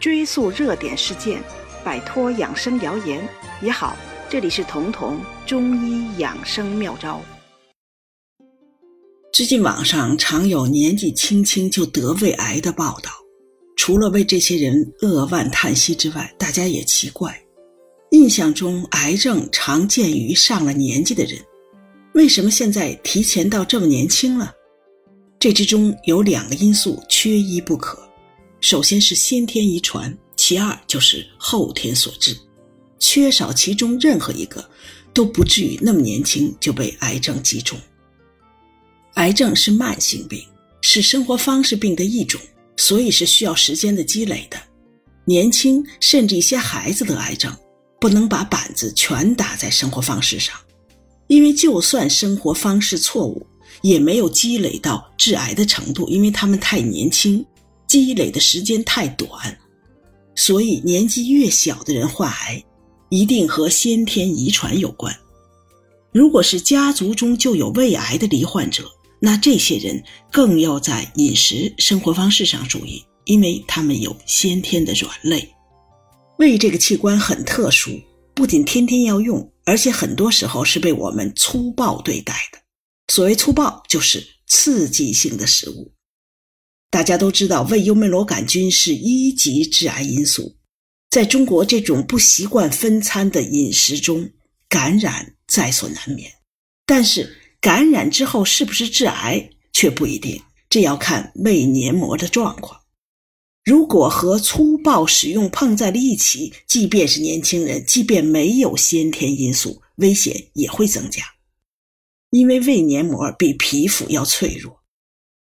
追溯热点事件，摆脱养生谣言也好。这里是彤彤中医养生妙招。最近网上常有年纪轻轻就得胃癌的报道，除了为这些人扼腕叹息之外，大家也奇怪，印象中癌症常见于上了年纪的人，为什么现在提前到这么年轻了？这之中有两个因素缺一不可，首先是先天遗传，其二就是后天所致。缺少其中任何一个，都不至于那么年轻就被癌症击中。癌症是慢性病，是生活方式病的一种，所以是需要时间的积累的。年轻甚至一些孩子得癌症，不能把板子全打在生活方式上，因为就算生活方式错误。也没有积累到致癌的程度，因为他们太年轻，积累的时间太短，所以年纪越小的人患癌，一定和先天遗传有关。如果是家族中就有胃癌的罹患者，那这些人更要在饮食、生活方式上注意，因为他们有先天的软肋。胃这个器官很特殊，不仅天天要用，而且很多时候是被我们粗暴对待的。所谓粗暴，就是刺激性的食物。大家都知道，胃幽门螺杆菌是一级致癌因素。在中国这种不习惯分餐的饮食中，感染在所难免。但是，感染之后是不是致癌却不一定，这要看胃黏膜的状况。如果和粗暴使用碰在了一起，即便是年轻人，即便没有先天因素，危险也会增加。因为胃黏膜比皮肤要脆弱，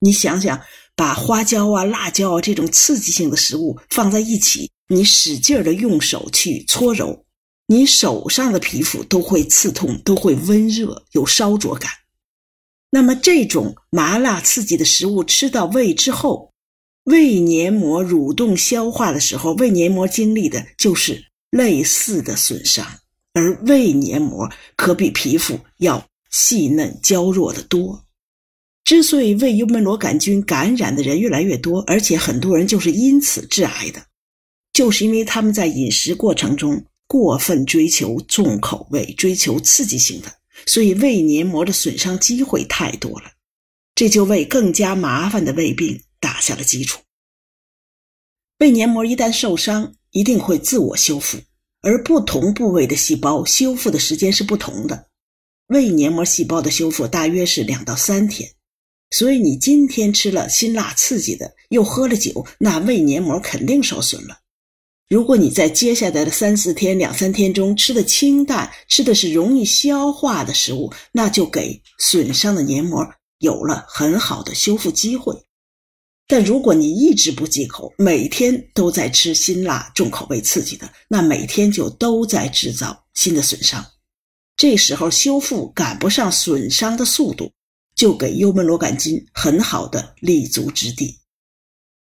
你想想，把花椒啊、辣椒啊这种刺激性的食物放在一起，你使劲的用手去搓揉，你手上的皮肤都会刺痛，都会温热，有烧灼感。那么这种麻辣刺激的食物吃到胃之后，胃黏膜蠕动消化的时候，胃黏膜经历的就是类似的损伤，而胃黏膜可比皮肤要。细嫩娇弱的多，之所以胃幽门螺杆菌感染的人越来越多，而且很多人就是因此致癌的，就是因为他们在饮食过程中过分追求重口味、追求刺激性的，所以胃黏膜的损伤机会太多了，这就为更加麻烦的胃病打下了基础。胃黏膜一旦受伤，一定会自我修复，而不同部位的细胞修复的时间是不同的。胃黏膜细胞的修复大约是两到三天，所以你今天吃了辛辣刺激的，又喝了酒，那胃黏膜肯定受损了。如果你在接下来的三四天、两三天中吃的清淡，吃的是容易消化的食物，那就给损伤的黏膜有了很好的修复机会。但如果你一直不忌口，每天都在吃辛辣、重口味刺激的，那每天就都在制造新的损伤。这时候修复赶不上损伤的速度，就给幽门螺杆菌很好的立足之地。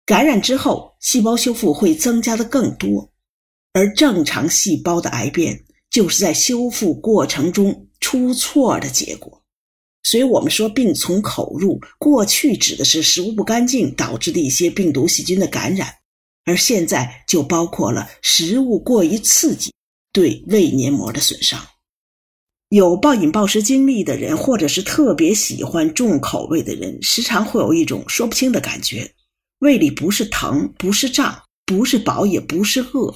感染之后，细胞修复会增加的更多，而正常细胞的癌变就是在修复过程中出错的结果。所以，我们说病从口入，过去指的是食物不干净导致的一些病毒细菌的感染，而现在就包括了食物过于刺激对胃黏膜的损伤。有暴饮暴食经历的人，或者是特别喜欢重口味的人，时常会有一种说不清的感觉，胃里不是疼，不是胀，不是饱，也不是饿，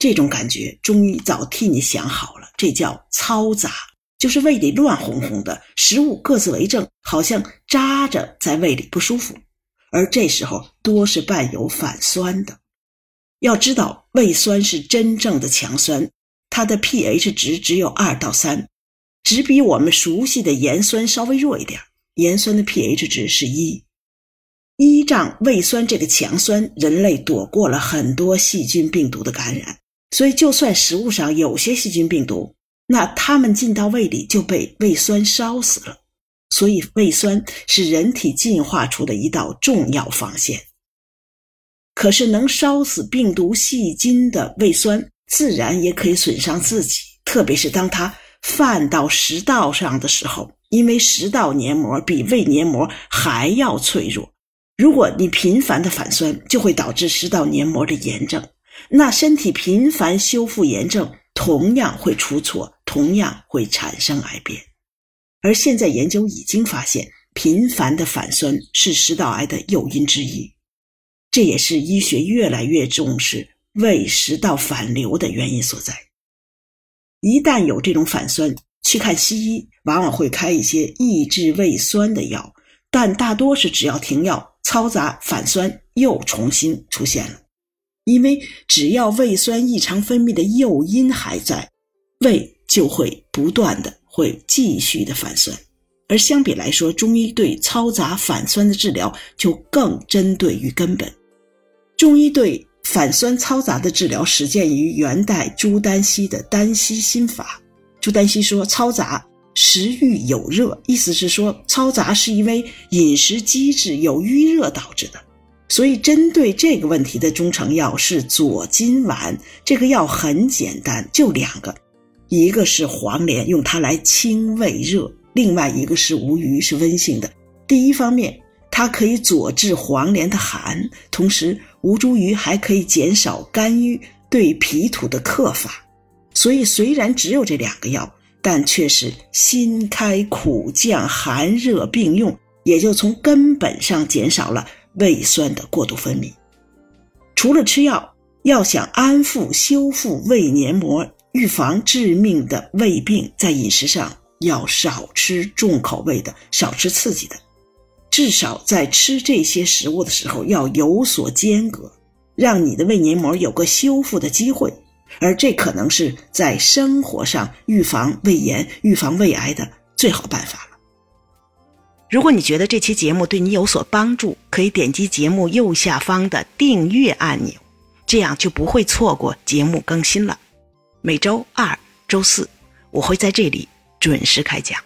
这种感觉中医早替你想好了，这叫嘈杂，就是胃里乱哄哄的，食物各自为政，好像扎着在胃里不舒服，而这时候多是伴有反酸的。要知道，胃酸是真正的强酸。它的 pH 值只有二到三，只比我们熟悉的盐酸稍微弱一点。盐酸的 pH 值是一，依仗胃酸这个强酸，人类躲过了很多细菌病毒的感染。所以，就算食物上有些细菌病毒，那它们进到胃里就被胃酸烧死了。所以，胃酸是人体进化出的一道重要防线。可是，能烧死病毒细菌的胃酸。自然也可以损伤自己，特别是当它泛到食道上的时候，因为食道黏膜比胃黏膜还要脆弱，如果你频繁的反酸，就会导致食道黏膜的炎症。那身体频繁修复炎症，同样会出错，同样会产生癌变。而现在研究已经发现，频繁的反酸是食道癌的诱因之一，这也是医学越来越重视胃食道反流的原因所在。一旦有这种反酸，去看西医往往会开一些抑制胃酸的药，但大多是只要停药，嘈杂反酸又重新出现了。因为只要胃酸异常分泌的诱因还在，胃就会不断的会继续的反酸，而相比来说，中医对嘈杂反酸的治疗就更针对于根本。中医对反酸嘈杂的治疗始建于元代朱丹溪的丹溪心法。朱丹溪说：“嘈杂食欲有热，意思是说嘈杂是因为饮食机制有淤热导致的。”所以，针对这个问题的中成药是左金丸。这个药很简单，就两个，一个是黄连，用它来清胃热；另外一个是吴萸，是温性的。第一方面，它可以佐治黄连的寒，同时吴茱萸还可以减少肝郁对脾土的克法。所以，虽然只有这两个药，但却是辛开苦降、寒热并用，也就从根本上减少了。胃酸的过度分泌，除了吃药，要想安抚修复胃黏膜，预防致命的胃病，在饮食上要少吃重口味的，少吃刺激的，至少在吃这些食物的时候要有所间隔，让你的胃黏膜有个修复的机会，而这可能是在生活上预防胃炎、预防胃癌的最好办法了。如果你觉得这期节目对你有所帮助，可以点击节目右下方的订阅按钮，这样就不会错过节目更新了。每周二、周四，我会在这里准时开讲。